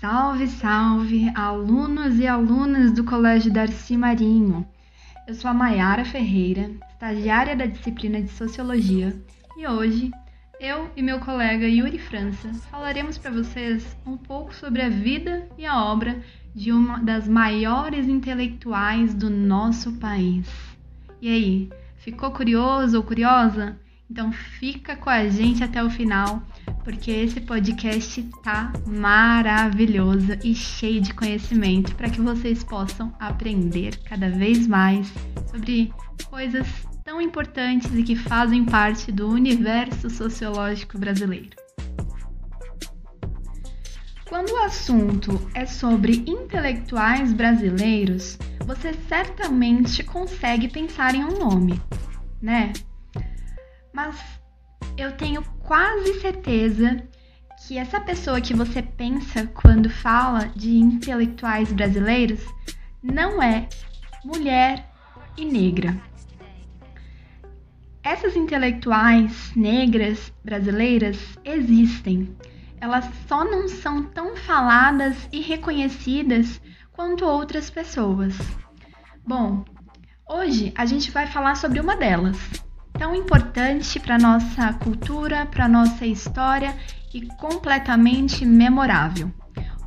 Salve, salve, alunos e alunas do Colégio Darcy Marinho. Eu sou a Maiara Ferreira, estagiária da disciplina de Sociologia, e hoje eu e meu colega Yuri França falaremos para vocês um pouco sobre a vida e a obra de uma das maiores intelectuais do nosso país. E aí, ficou curioso ou curiosa? Então fica com a gente até o final porque esse podcast tá maravilhoso e cheio de conhecimento para que vocês possam aprender cada vez mais sobre coisas tão importantes e que fazem parte do universo sociológico brasileiro. Quando o assunto é sobre intelectuais brasileiros, você certamente consegue pensar em um nome, né? Mas eu tenho quase certeza que essa pessoa que você pensa quando fala de intelectuais brasileiros não é mulher e negra. Essas intelectuais negras brasileiras existem. Elas só não são tão faladas e reconhecidas quanto outras pessoas. Bom, hoje a gente vai falar sobre uma delas, tão importante para nossa cultura, para nossa história e completamente memorável.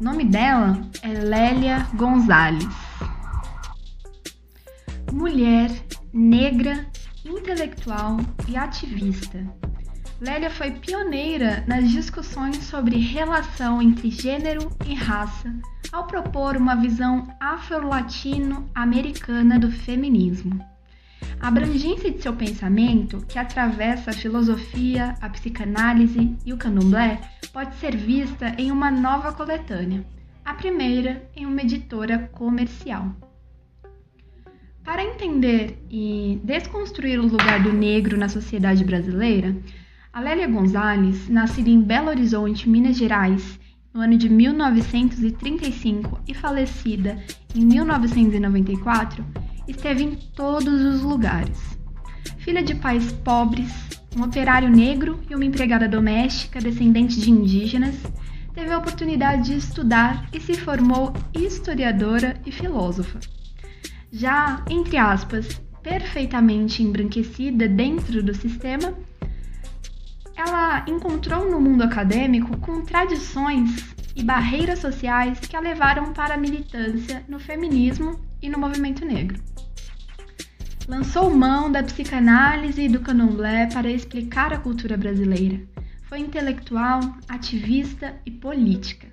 O nome dela é Lélia Gonzalez. Mulher negra, intelectual e ativista. Lélia foi pioneira nas discussões sobre relação entre gênero e raça, ao propor uma visão afro-latino-americana do feminismo. A abrangência de seu pensamento, que atravessa a filosofia, a psicanálise e o candomblé, pode ser vista em uma nova coletânea, a primeira em uma editora comercial. Para entender e desconstruir o lugar do negro na sociedade brasileira, Alélia Gonzalez, nascida em Belo Horizonte, Minas Gerais, no ano de 1935 e falecida em 1994, esteve em todos os lugares. Filha de pais pobres, um operário negro e uma empregada doméstica descendente de indígenas, teve a oportunidade de estudar e se formou historiadora e filósofa. Já, entre aspas, perfeitamente embranquecida dentro do sistema, ela encontrou no mundo acadêmico contradições e barreiras sociais que a levaram para a militância no feminismo e no movimento negro. Lançou mão da psicanálise e do candomblé para explicar a cultura brasileira. Foi intelectual, ativista e política.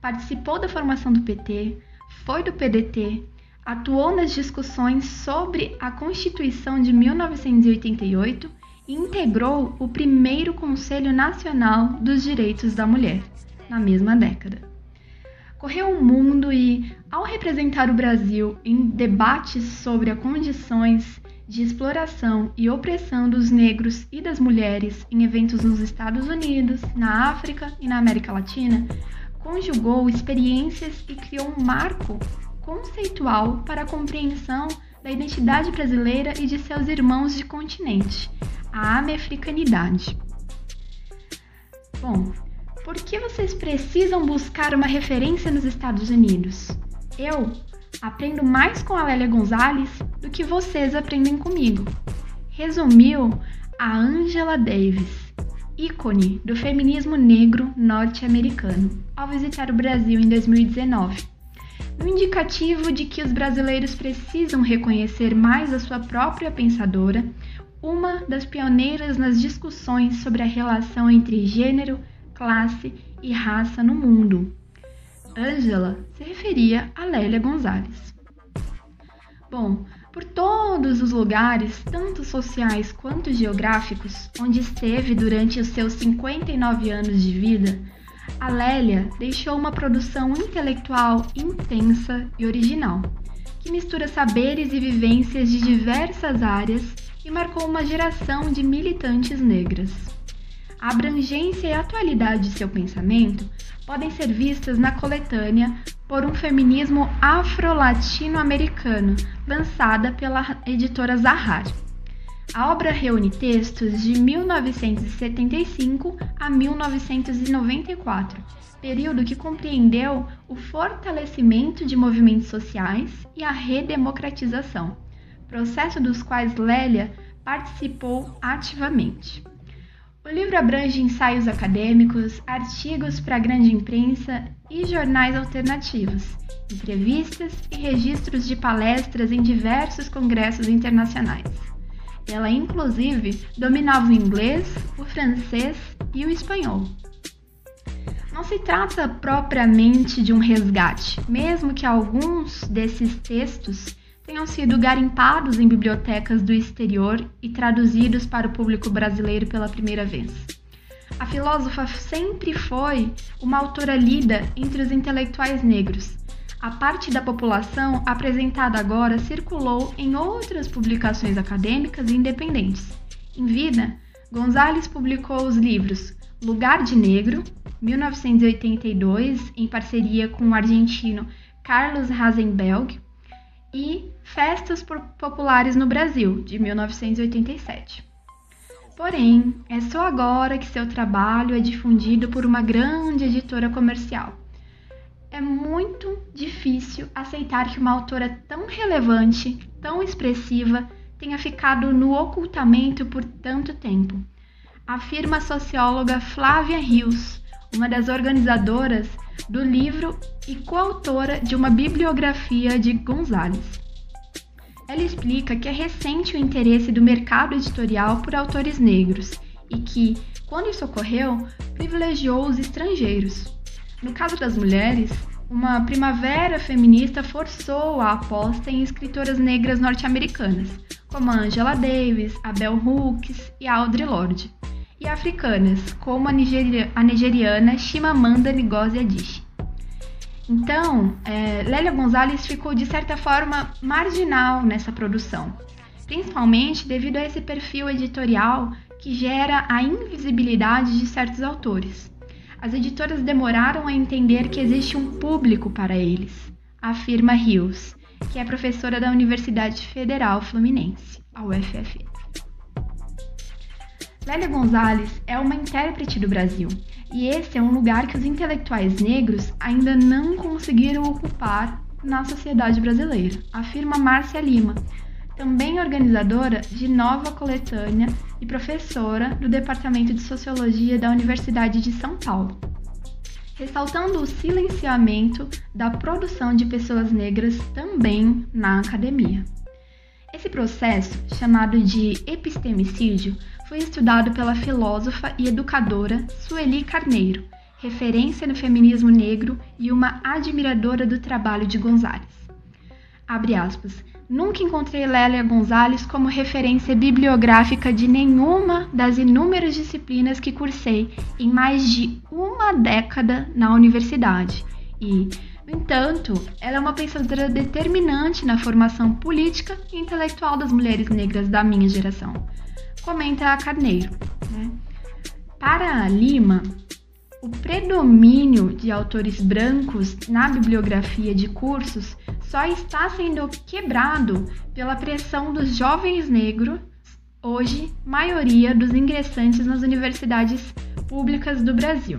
Participou da formação do PT, foi do PDT, atuou nas discussões sobre a Constituição de 1988 e integrou o primeiro Conselho Nacional dos Direitos da Mulher, na mesma década correu o mundo e, ao representar o Brasil em debates sobre as condições de exploração e opressão dos negros e das mulheres em eventos nos Estados Unidos, na África e na América Latina, conjugou experiências e criou um marco conceitual para a compreensão da identidade brasileira e de seus irmãos de continente, a americanidade. Bom, por que vocês precisam buscar uma referência nos Estados Unidos? Eu aprendo mais com a Lélia Gonzalez do que vocês aprendem comigo. Resumiu a Angela Davis, ícone do feminismo negro norte-americano, ao visitar o Brasil em 2019. No indicativo de que os brasileiros precisam reconhecer mais a sua própria pensadora, uma das pioneiras nas discussões sobre a relação entre gênero, classe e raça no mundo. Angela se referia a Lélia Gonzalez. Bom, por todos os lugares, tanto sociais quanto geográficos, onde esteve durante os seus 59 anos de vida, a Lélia deixou uma produção intelectual intensa e original, que mistura saberes e vivências de diversas áreas e marcou uma geração de militantes negras. A abrangência e a atualidade de seu pensamento podem ser vistas na coletânea Por um Feminismo Afro-Latino-Americano, lançada pela editora Zahar. A obra reúne textos de 1975 a 1994, período que compreendeu o fortalecimento de movimentos sociais e a redemocratização, processo dos quais Lélia participou ativamente. O livro abrange ensaios acadêmicos, artigos para a grande imprensa e jornais alternativos, entrevistas e registros de palestras em diversos congressos internacionais. Ela, inclusive, dominava o inglês, o francês e o espanhol. Não se trata propriamente de um resgate, mesmo que alguns desses textos tenham sido garimpados em bibliotecas do exterior e traduzidos para o público brasileiro pela primeira vez. A filósofa sempre foi uma autora lida entre os intelectuais negros, a parte da população apresentada agora circulou em outras publicações acadêmicas independentes. Em vida, Gonzalez publicou os livros Lugar de Negro, 1982, em parceria com o argentino Carlos Rasenberg, e Festas Populares no Brasil, de 1987. Porém, é só agora que seu trabalho é difundido por uma grande editora comercial é muito difícil aceitar que uma autora tão relevante, tão expressiva, tenha ficado no ocultamento por tanto tempo, afirma a socióloga Flávia Rios, uma das organizadoras do livro e coautora de uma bibliografia de Gonzalez. Ela explica que é recente o interesse do mercado editorial por autores negros e que, quando isso ocorreu, privilegiou os estrangeiros. No caso das mulheres, uma primavera feminista forçou a aposta em escritoras negras norte-americanas, como a Angela Davis, a Bell Hooks e a Audre Lorde, e africanas, como a, nigeria, a nigeriana Chimamanda Ngozi Adichie. Então, é, Lélia Gonzalez ficou de certa forma marginal nessa produção, principalmente devido a esse perfil editorial que gera a invisibilidade de certos autores as editoras demoraram a entender que existe um público para eles, afirma Rios, que é professora da Universidade Federal Fluminense, a UFF. Lélia Gonzalez é uma intérprete do Brasil, e esse é um lugar que os intelectuais negros ainda não conseguiram ocupar na sociedade brasileira, afirma Márcia Lima, também organizadora de nova coletânea e professora do Departamento de Sociologia da Universidade de São Paulo, ressaltando o silenciamento da produção de pessoas negras também na academia. Esse processo, chamado de epistemicídio, foi estudado pela filósofa e educadora Sueli Carneiro, referência no feminismo negro e uma admiradora do trabalho de Gonzalez. Abre aspas. Nunca encontrei Lélia Gonzalez como referência bibliográfica de nenhuma das inúmeras disciplinas que cursei em mais de uma década na universidade. E, no entanto, ela é uma pensadora determinante na formação política e intelectual das mulheres negras da minha geração. Comenta a Carneiro. Né? Para Lima, o predomínio de autores brancos na bibliografia de cursos só está sendo quebrado pela pressão dos jovens negros, hoje maioria dos ingressantes nas universidades públicas do Brasil,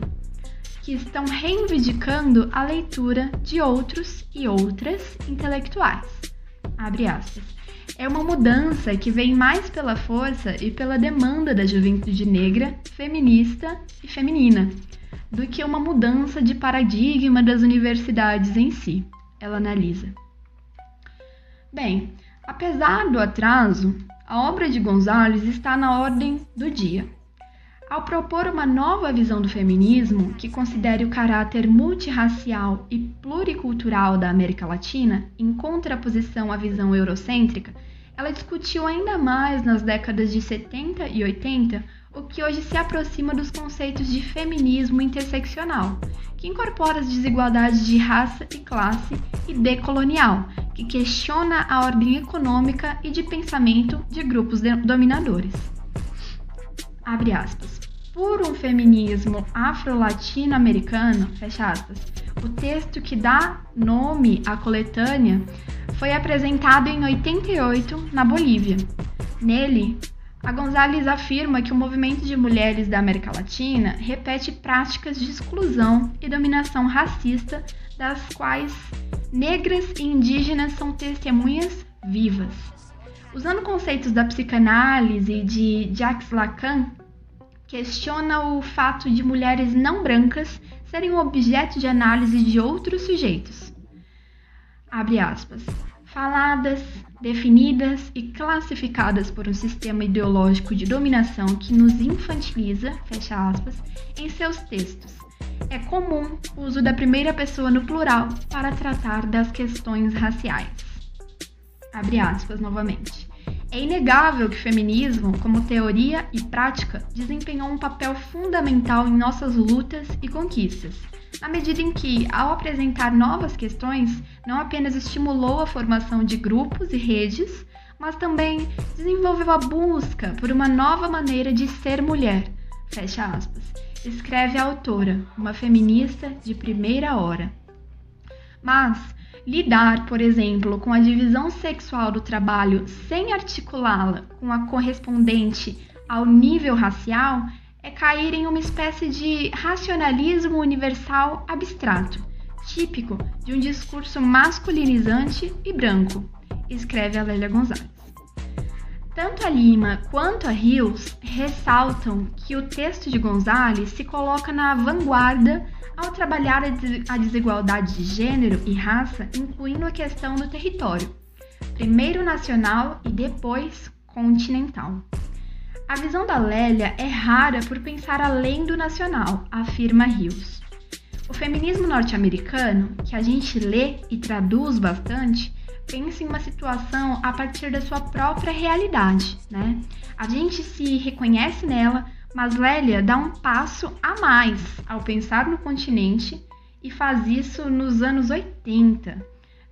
que estão reivindicando a leitura de outros e outras intelectuais. É uma mudança que vem mais pela força e pela demanda da juventude negra, feminista e feminina, do que uma mudança de paradigma das universidades em si ela analisa. Bem, apesar do atraso, a obra de Gonzalez está na ordem do dia. Ao propor uma nova visão do feminismo que considere o caráter multirracial e pluricultural da América Latina, em contraposição à visão eurocêntrica, ela discutiu ainda mais nas décadas de 70 e 80 o que hoje se aproxima dos conceitos de feminismo interseccional, que incorpora as desigualdades de raça e classe, e decolonial, que questiona a ordem econômica e de pensamento de grupos dominadores. Abre aspas. Por um feminismo afro-latino-americano, fecha aspas, o texto que dá nome à coletânea foi apresentado em 88 na Bolívia. Nele, A Gonzalez afirma que o movimento de mulheres da América Latina repete práticas de exclusão e dominação racista, das quais negras e indígenas são testemunhas vivas. Usando conceitos da psicanálise de Jacques Lacan, questiona o fato de mulheres não brancas serem objeto de análise de outros sujeitos. Abre aspas. Faladas, definidas e classificadas por um sistema ideológico de dominação que nos infantiliza, fecha aspas, em seus textos. É comum o uso da primeira pessoa no plural para tratar das questões raciais. Abre aspas novamente. É inegável que o feminismo, como teoria e prática, desempenhou um papel fundamental em nossas lutas e conquistas, na medida em que, ao apresentar novas questões, não apenas estimulou a formação de grupos e redes, mas também desenvolveu a busca por uma nova maneira de ser mulher. Fecha aspas. Escreve a autora, uma feminista de primeira hora. Mas lidar, por exemplo, com a divisão sexual do trabalho sem articulá-la com a correspondente ao nível racial é cair em uma espécie de racionalismo universal abstrato, típico de um discurso masculinizante e branco, escreve a Lélia Gonzalez. Tanto a Lima quanto a Rios ressaltam que o texto de Gonzalez se coloca na vanguarda ao trabalhar a desigualdade de gênero e raça, incluindo a questão do território, primeiro nacional e depois continental. A visão da Lélia é rara por pensar além do nacional, afirma Rios. O feminismo norte-americano, que a gente lê e traduz bastante, pensa em uma situação a partir da sua própria realidade, né? A gente se reconhece nela, mas Lélia dá um passo a mais ao pensar no continente e faz isso nos anos 80.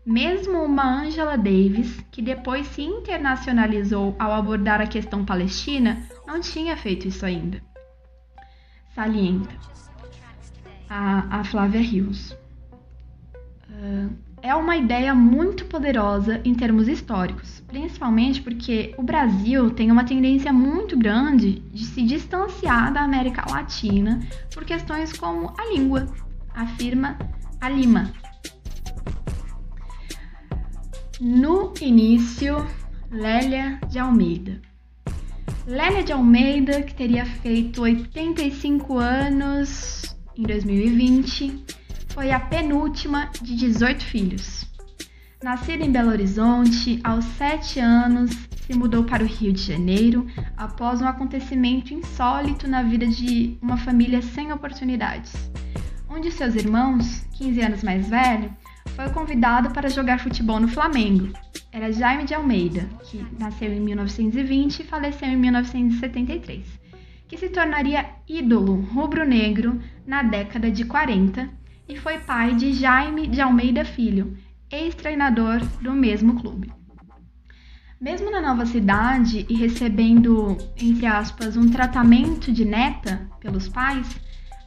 Mesmo uma Angela Davis, que depois se internacionalizou ao abordar a questão palestina, não tinha feito isso ainda. Salienta a, a Flávia Rios. Uh, é uma ideia muito poderosa em termos históricos, principalmente porque o Brasil tem uma tendência muito grande de se distanciar da América Latina por questões como a língua, afirma a Lima. No início, Lélia de Almeida. Lélia de Almeida, que teria feito 85 anos em 2020, foi a penúltima de 18 filhos. Nascida em Belo Horizonte, aos 7 anos se mudou para o Rio de Janeiro após um acontecimento insólito na vida de uma família sem oportunidades. Um de seus irmãos, 15 anos mais velho, foi convidado para jogar futebol no Flamengo. Era Jaime de Almeida, que nasceu em 1920 e faleceu em 1973, que se tornaria ídolo rubro-negro na década de 40 e foi pai de Jaime de Almeida Filho, ex-treinador do mesmo clube. Mesmo na nova cidade e recebendo, entre aspas, um tratamento de neta pelos pais,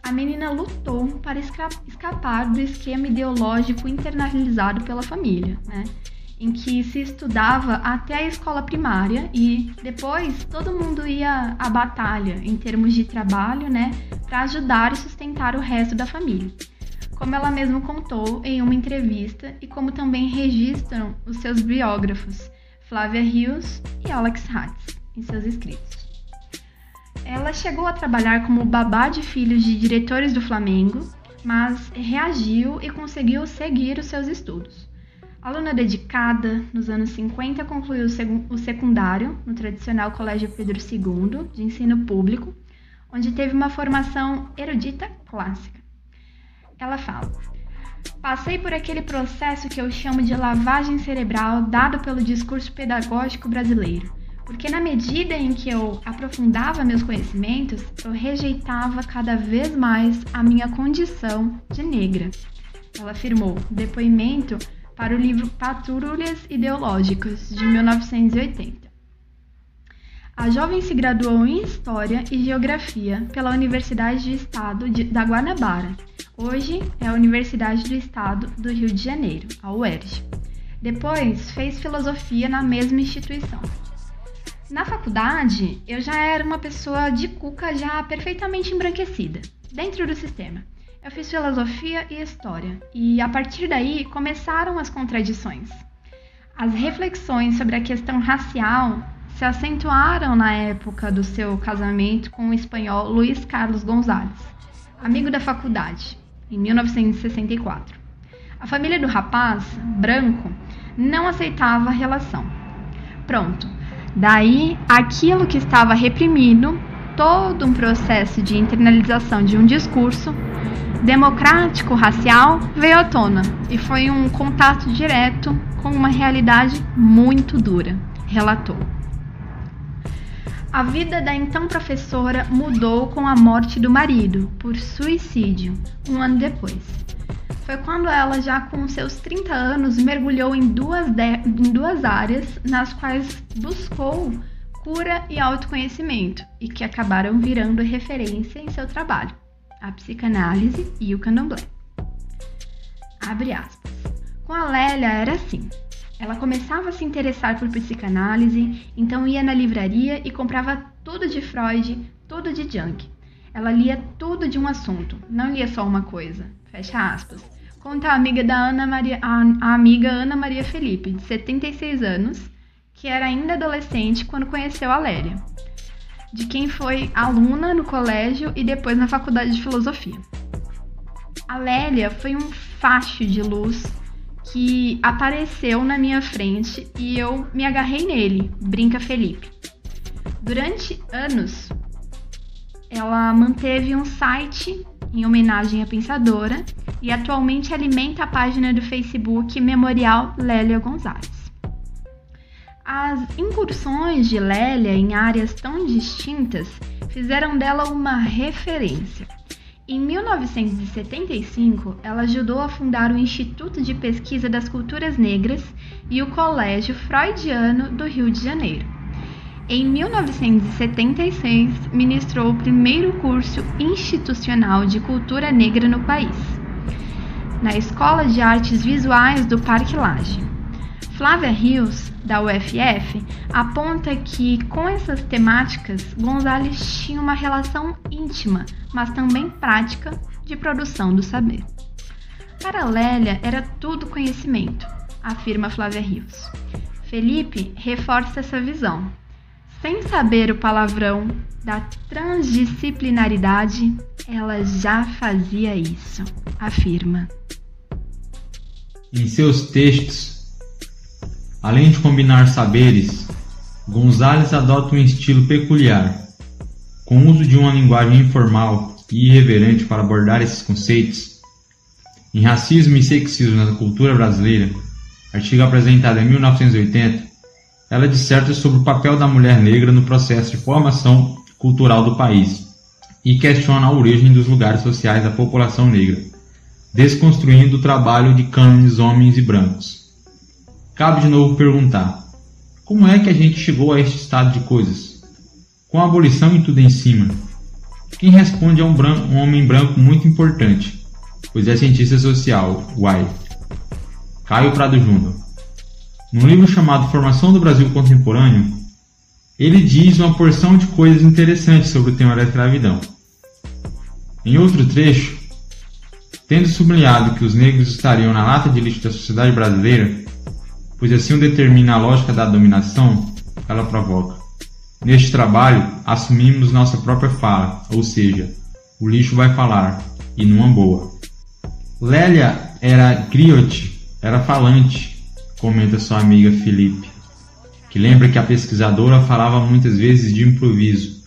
a menina lutou para escapar do esquema ideológico internalizado pela família, né? em que se estudava até a escola primária e depois todo mundo ia à batalha em termos de trabalho, né, para ajudar e sustentar o resto da família como ela mesma contou em uma entrevista e como também registram os seus biógrafos, Flávia Rios e Alex Hatz, em seus escritos. Ela chegou a trabalhar como babá de filhos de diretores do Flamengo, mas reagiu e conseguiu seguir os seus estudos. Aluna dedicada, nos anos 50 concluiu o secundário no tradicional Colégio Pedro II, de ensino público, onde teve uma formação erudita clássica. Ela fala: Passei por aquele processo que eu chamo de lavagem cerebral dado pelo discurso pedagógico brasileiro, porque na medida em que eu aprofundava meus conhecimentos, eu rejeitava cada vez mais a minha condição de negra. Ela afirmou depoimento para o livro Patrulhas Ideológicas, de 1980. A jovem se graduou em História e Geografia pela Universidade do Estado de, da Guanabara. Hoje é a Universidade do Estado do Rio de Janeiro, a UERJ. Depois fez filosofia na mesma instituição. Na faculdade, eu já era uma pessoa de cuca já perfeitamente embranquecida, dentro do sistema. Eu fiz filosofia e história, e a partir daí começaram as contradições. As reflexões sobre a questão racial se acentuaram na época do seu casamento com o espanhol Luiz Carlos Gonzalez, amigo da faculdade, em 1964. A família do rapaz, branco, não aceitava a relação. Pronto. Daí, aquilo que estava reprimido, todo um processo de internalização de um discurso democrático racial veio à tona e foi um contato direto com uma realidade muito dura, relatou. A vida da então professora mudou com a morte do marido por suicídio, um ano depois. Foi quando ela, já com seus 30 anos, mergulhou em duas, em duas áreas nas quais buscou cura e autoconhecimento e que acabaram virando referência em seu trabalho a psicanálise e o candomblé. Abre aspas. Com a Lélia era assim. Ela começava a se interessar por psicanálise, então ia na livraria e comprava tudo de Freud, tudo de Jung. Ela lia tudo de um assunto, não lia só uma coisa. Fecha aspas. Conta a amiga da Ana Maria, a, amiga Ana Maria Felipe, de 76 anos, que era ainda adolescente quando conheceu a Lélia de quem foi aluna no colégio e depois na faculdade de filosofia. A Lélia foi um facho de luz que apareceu na minha frente e eu me agarrei nele, brinca Felipe. Durante anos, ela manteve um site em homenagem à pensadora e atualmente alimenta a página do Facebook Memorial Lélia Gonzalez. As incursões de Lélia em áreas tão distintas fizeram dela uma referência. Em 1975, ela ajudou a fundar o Instituto de Pesquisa das Culturas Negras e o Colégio Freudiano do Rio de Janeiro. Em 1976, ministrou o primeiro curso institucional de cultura negra no país, na Escola de Artes Visuais do Parque Lage. Flávia Rios, da UFF, aponta que com essas temáticas, Gonzalez tinha uma relação íntima, mas também prática, de produção do saber. Para Lélia era tudo conhecimento, afirma Flávia Rios. Felipe reforça essa visão. Sem saber o palavrão da transdisciplinaridade, ela já fazia isso, afirma. Em seus textos, Além de combinar saberes, Gonzalez adota um estilo peculiar, com uso de uma linguagem informal e irreverente para abordar esses conceitos. Em Racismo e Sexismo na Cultura Brasileira, artigo apresentado em 1980, ela disserta sobre o papel da mulher negra no processo de formação cultural do país e questiona a origem dos lugares sociais da população negra, desconstruindo o trabalho de cânones homens e brancos. Cabe de novo perguntar: como é que a gente chegou a este estado de coisas? Com a abolição e tudo em cima. Quem responde é um, branco, um homem branco muito importante, pois é cientista social, Uai. Caio Prado Júnior. Num livro chamado Formação do Brasil Contemporâneo, ele diz uma porção de coisas interessantes sobre o tema da escravidão. Em outro trecho, tendo sublinhado que os negros estariam na lata de lixo da sociedade brasileira, pois assim o determina a lógica da dominação, ela provoca. Neste trabalho, assumimos nossa própria fala, ou seja, o lixo vai falar, e numa boa. Lélia era griot, era falante, comenta sua amiga Felipe, que lembra que a pesquisadora falava muitas vezes de improviso,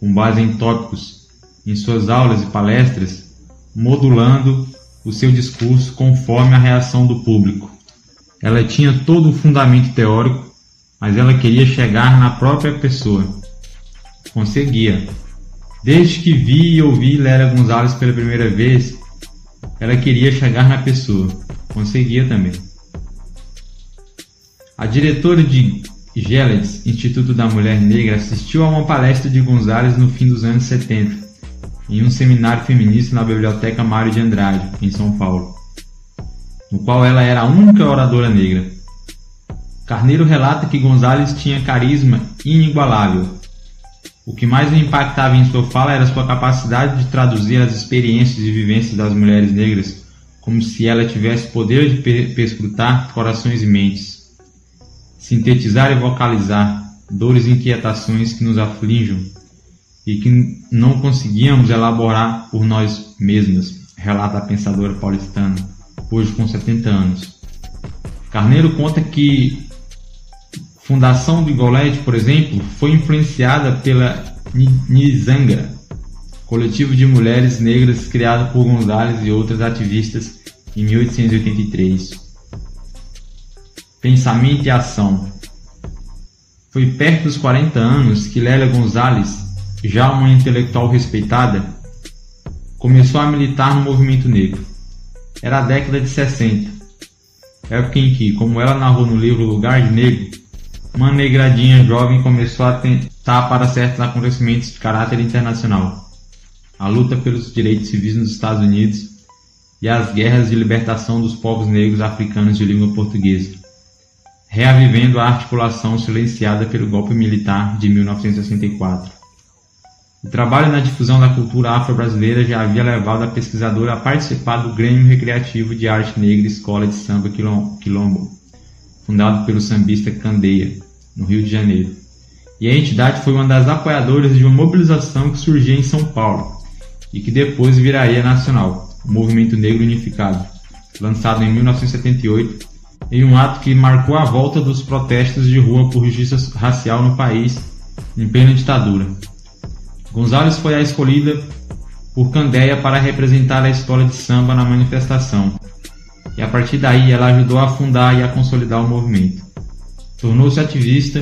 com base em tópicos, em suas aulas e palestras, modulando o seu discurso conforme a reação do público. Ela tinha todo o fundamento teórico, mas ela queria chegar na própria pessoa. Conseguia. Desde que vi e ouvi Lélia Gonzalez pela primeira vez, ela queria chegar na pessoa. Conseguia também. A diretora de Gellets, Instituto da Mulher Negra, assistiu a uma palestra de Gonzalez no fim dos anos 70, em um seminário feminista na Biblioteca Mário de Andrade, em São Paulo no qual ela era a única oradora negra. Carneiro relata que Gonzalez tinha carisma inigualável. O que mais o impactava em sua fala era sua capacidade de traduzir as experiências e vivências das mulheres negras como se ela tivesse poder de perscrutar corações e mentes, sintetizar e vocalizar dores e inquietações que nos afligem e que não conseguíamos elaborar por nós mesmas, relata a pensadora paulistana, hoje com 70 anos. Carneiro conta que fundação do Igolete, por exemplo, foi influenciada pela Nizanga, coletivo de mulheres negras criado por Gonzalez e outras ativistas em 1883. Pensamento e ação. Foi perto dos 40 anos que Lélia Gonzalez, já uma intelectual respeitada, começou a militar no movimento negro. Era a década de 60, época em que, como ela narrou no livro Lugar de Negro, uma negradinha jovem começou a tentar para certos acontecimentos de caráter internacional. A luta pelos direitos civis nos Estados Unidos e as guerras de libertação dos povos negros africanos de língua portuguesa, reavivendo a articulação silenciada pelo golpe militar de 1964. O trabalho na difusão da cultura afro-brasileira já havia levado a pesquisadora a participar do Grêmio Recreativo de Arte Negra Escola de Samba Quilombo, fundado pelo sambista Candeia, no Rio de Janeiro. E a entidade foi uma das apoiadoras de uma mobilização que surgia em São Paulo e que depois viraria nacional, o Movimento Negro Unificado, lançado em 1978 em um ato que marcou a volta dos protestos de rua por justiça racial no país em plena ditadura. Gonzalez foi a escolhida por Candeia para representar a escola de samba na manifestação, e a partir daí ela ajudou a fundar e a consolidar o movimento. Tornou-se ativista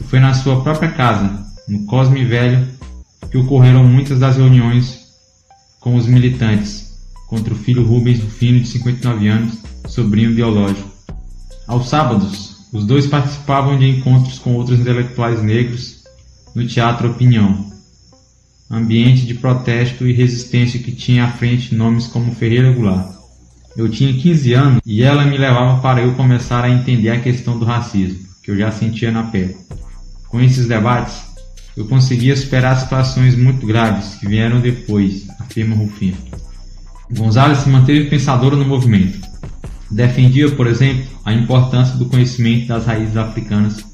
e foi na sua própria casa, no Cosme Velho, que ocorreram muitas das reuniões com os militantes contra o filho Rubens Rufino, de 59 anos, sobrinho biológico. Aos sábados, os dois participavam de encontros com outros intelectuais negros no Teatro Opinião, ambiente de protesto e resistência que tinha à frente nomes como Ferreira Goulart. Eu tinha 15 anos e ela me levava para eu começar a entender a questão do racismo, que eu já sentia na pele. Com esses debates, eu conseguia superar situações muito graves que vieram depois, afirma Rufino. Gonzalez se manteve pensadora no movimento. Defendia, por exemplo, a importância do conhecimento das raízes africanas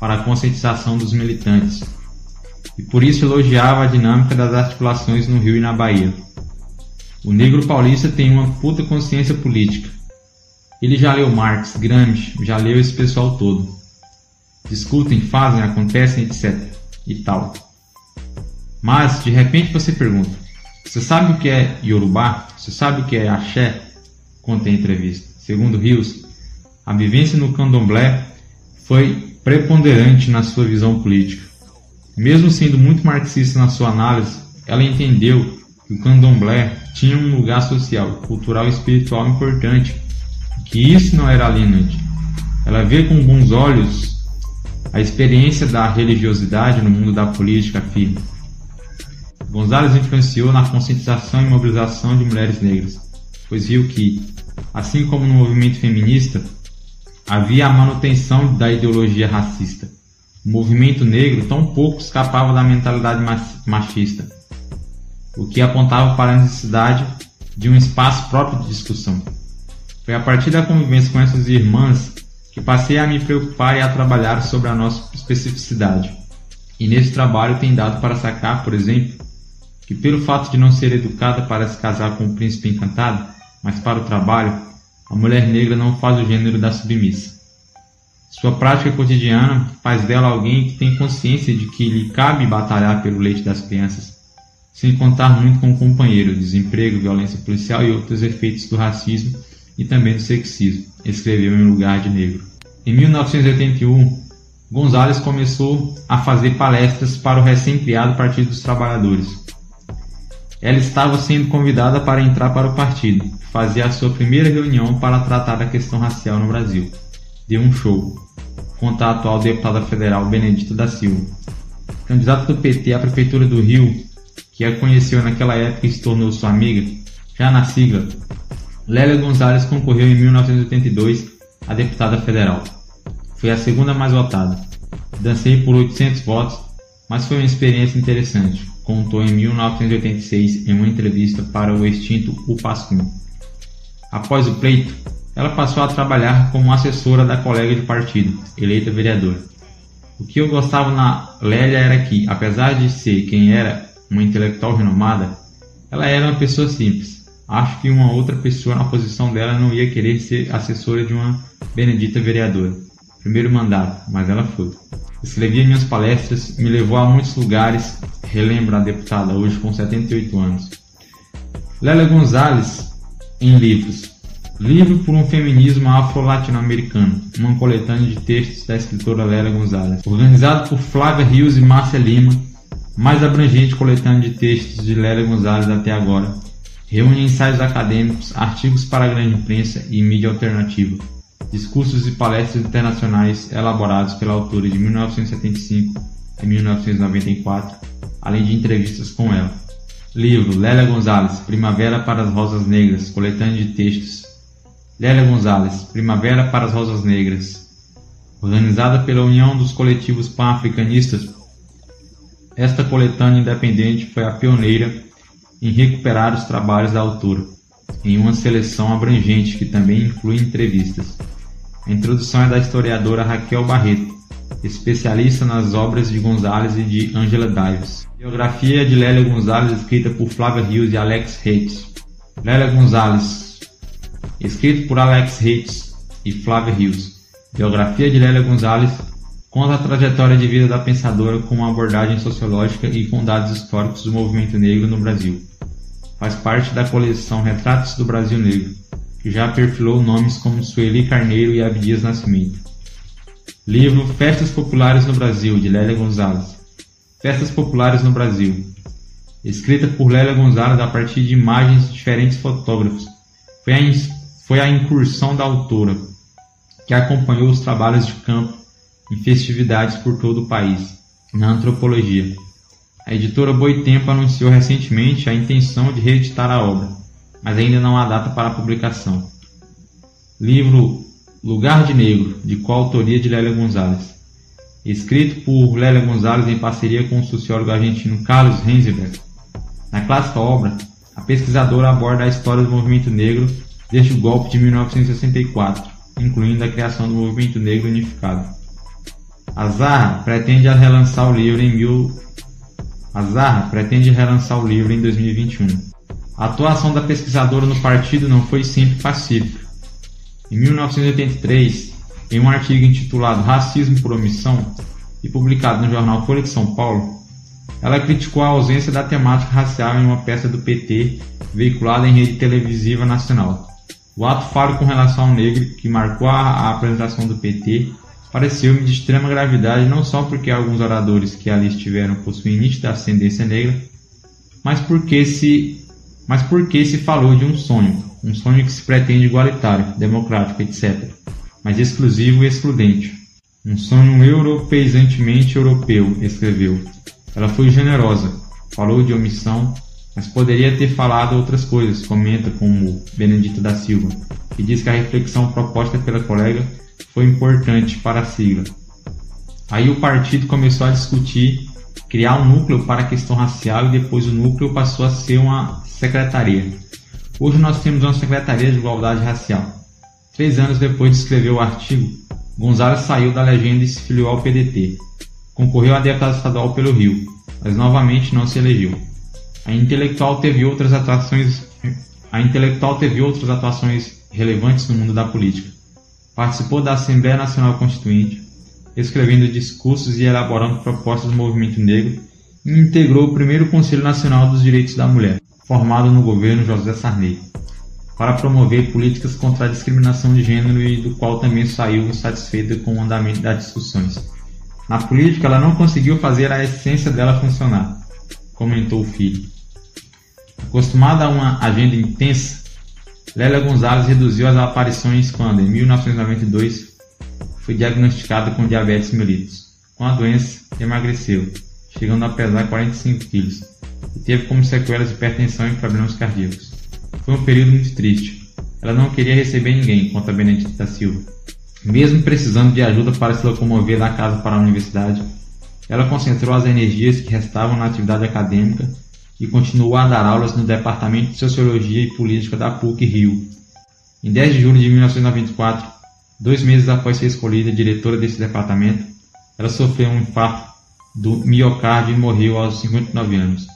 para a conscientização dos militantes, e por isso elogiava a dinâmica das articulações no Rio e na Bahia. O negro paulista tem uma puta consciência política. Ele já leu Marx, Gramsci, já leu esse pessoal todo. Discutem, fazem, acontecem, etc. E tal. Mas, de repente você pergunta: Você sabe o que é Yorubá? Você sabe o que é Axé? Conta a entrevista. Segundo Rios, a vivência no candomblé foi preponderante na sua visão política. Mesmo sendo muito marxista na sua análise, ela entendeu que o candomblé tinha um lugar social, cultural e espiritual importante, que isso não era alienante. Ela vê com bons olhos a experiência da religiosidade no mundo da política firme. Gonzalez influenciou na conscientização e mobilização de mulheres negras, pois viu que, assim como no movimento feminista, havia a manutenção da ideologia racista. O movimento negro tão pouco escapava da mentalidade machista o que apontava para a necessidade de um espaço próprio de discussão. Foi a partir da convivência com essas irmãs que passei a me preocupar e a trabalhar sobre a nossa especificidade. E nesse trabalho tem dado para sacar, por exemplo, que pelo fato de não ser educada para se casar com o príncipe encantado, mas para o trabalho, a mulher negra não faz o gênero da submissa. Sua prática cotidiana faz dela alguém que tem consciência de que lhe cabe batalhar pelo leite das crianças, sem contar muito com o companheiro, desemprego, violência policial e outros efeitos do racismo e também do sexismo, escreveu em Lugar de Negro. Em 1981, Gonzalez começou a fazer palestras para o recém-criado Partido dos Trabalhadores. Ela estava sendo convidada para entrar para o partido, fazia a sua primeira reunião para tratar da questão racial no Brasil. Deu um show, conta a atual deputada federal Benedita da Silva. Candidata do PT à Prefeitura do Rio, que a conheceu naquela época e se tornou sua amiga, já na sigla, Lélia Gonzalez concorreu em 1982 a deputada federal. Fui a segunda mais votada. Dancei por 800 votos, mas foi uma experiência interessante, contou em 1986 em uma entrevista para o extinto O Pasquim. Após o pleito, ela passou a trabalhar como assessora da colega de partido, eleita vereadora. O que eu gostava na Lélia era que, apesar de ser quem era, uma intelectual renomada, ela era uma pessoa simples. Acho que uma outra pessoa na posição dela não ia querer ser assessora de uma benedita vereadora. Primeiro mandato, mas ela foi. Escrevia minhas palestras, me levou a muitos lugares, relembra a deputada, hoje com 78 anos. Lélia Gonzalez, em livros. Livro por um Feminismo Afro-Latino-Americano, uma coletânea de textos da escritora Lélia Gonzalez. Organizado por Flávia Rios e Márcia Lima, mais abrangente coletânea de textos de Lélia Gonzalez até agora, reúne ensaios acadêmicos, artigos para a grande imprensa e mídia alternativa, discursos e palestras internacionais elaborados pela autora de 1975 a 1994, além de entrevistas com ela. Livro Lélia Gonzalez, Primavera para as Rosas Negras, coletânea de textos. Lélia Gonzalez, Primavera para as Rosas Negras. Organizada pela União dos Coletivos Pan-Africanistas, esta coletânea independente foi a pioneira em recuperar os trabalhos da autora, em uma seleção abrangente que também inclui entrevistas. A introdução é da historiadora Raquel Barreto, especialista nas obras de Gonzalez e de Angela Davis. Biografia de Lélia Gonzalez, escrita por Flávia Rios e Alex Reitz. Lélia Gonzalez, escrito por Alex Reitz e Flávia Rios. Biografia de Lélia Gonzalez, conta a trajetória de vida da pensadora com uma abordagem sociológica e com dados históricos do movimento negro no Brasil. Faz parte da coleção Retratos do Brasil Negro, que já perfilou nomes como Sueli Carneiro e Abdias Nascimento. Livro Festas Populares no Brasil, de Lélia Gonzalez. Festas Populares no Brasil. Escrita por Lélia Gonzalez a partir de imagens de diferentes fotógrafos. Foi a, foi a incursão da autora, que acompanhou os trabalhos de campo em festividades por todo o país, na antropologia. A editora Boitempo anunciou recentemente a intenção de reeditar a obra, mas ainda não há data para a publicação. Livro Lugar de Negro, de coautoria de Lélia Gonzalez. Escrito por Lélia Gonzalez em parceria com o sociólogo argentino Carlos Renzberg. Na clássica obra, a pesquisadora aborda a história do movimento negro desde o golpe de 1964, incluindo a criação do movimento negro unificado. A pretende relançar o livro em mil... Pretende relançar o livro em 2021. A atuação da pesquisadora no partido não foi sempre pacífica. Em 1983, em um artigo intitulado Racismo por Omissão e publicado no jornal Folha de São Paulo, ela criticou a ausência da temática racial em uma peça do PT veiculada em rede televisiva nacional. O ato falho com relação ao negro, que marcou a apresentação do PT, pareceu-me de extrema gravidade não só porque alguns oradores que ali estiveram possuem nítida ascendência negra, mas porque se mas porque se falou de um sonho, um sonho que se pretende igualitário, democrático, etc., mas exclusivo e excludente. Um sonho europeizantemente europeu, escreveu. Ela foi generosa, falou de omissão, mas poderia ter falado outras coisas, comenta como Benedito da Silva, que diz que a reflexão proposta pela colega foi importante para a sigla. Aí o partido começou a discutir criar um núcleo para a questão racial e depois o núcleo passou a ser uma secretaria. Hoje nós temos uma secretaria de igualdade racial. Três anos depois de escrever o artigo, Gonzalez saiu da legenda e se filiou ao PDT. Concorreu a deputado estadual pelo Rio, mas novamente não se elegeu. A intelectual teve outras atuações, a intelectual teve outras atuações relevantes no mundo da política. Participou da Assembleia Nacional Constituinte, escrevendo discursos e elaborando propostas do movimento negro e integrou o primeiro Conselho Nacional dos Direitos da Mulher, formado no governo José Sarney, para promover políticas contra a discriminação de gênero e do qual também saiu insatisfeita com o andamento das discussões. Na política, ela não conseguiu fazer a essência dela funcionar, comentou o filho. Acostumada a uma agenda intensa, Lélia Gonzalez reduziu as aparições quando, em 1992, foi diagnosticada com diabetes mellitus. Com a doença, emagreceu, chegando a pesar 45 quilos, e teve como sequelas hipertensão e problemas cardíacos. Foi um período muito triste. Ela não queria receber ninguém, conta Benedito da Silva. Mesmo precisando de ajuda para se locomover da casa para a universidade, ela concentrou as energias que restavam na atividade acadêmica e continuou a dar aulas no Departamento de Sociologia e Política da PUC Rio. Em 10 de julho de 1924, dois meses após ser escolhida diretora desse departamento, ela sofreu um infarto do miocárdio e morreu aos 59 anos.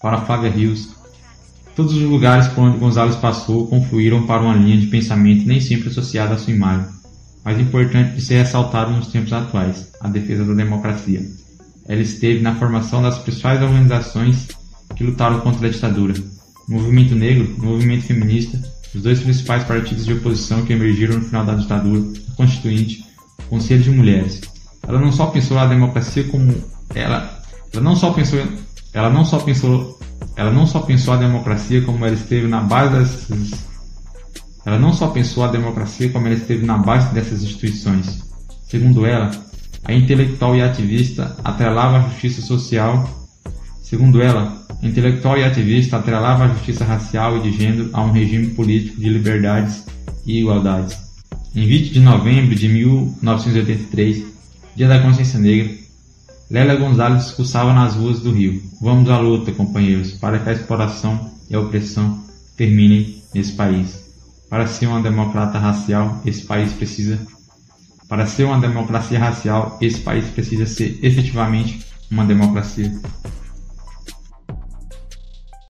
Para Flávia Rios, todos os lugares por onde Gonzalez passou confluíram para uma linha de pensamento nem sempre associada à sua imagem, mas importante de ser ressaltado nos tempos atuais, a defesa da democracia. Ela esteve na formação das principais organizações que lutaram contra a ditadura. O movimento negro, o movimento feminista, os dois principais partidos de oposição que emergiram no final da ditadura, a Constituinte, o Conselho de Mulheres. Ela não só pensou a democracia como ela, ela não só pensou, ela não só pensou, ela não só pensou a democracia como ela esteve na base dessas ela não só pensou a democracia como ela esteve na base dessas instituições. Segundo ela, a intelectual e ativista atrelava a justiça social. Segundo ela, a intelectual e ativista atrelava a justiça racial e de gênero a um regime político de liberdades e igualdades. Em 20 de novembro de 1983, dia da consciência negra, Lélia Gonzalez discursava nas ruas do Rio. Vamos à luta, companheiros, para que a exploração e a opressão terminem nesse país. Para ser uma democrata racial, esse país precisa para ser uma democracia racial, esse país precisa ser efetivamente uma democracia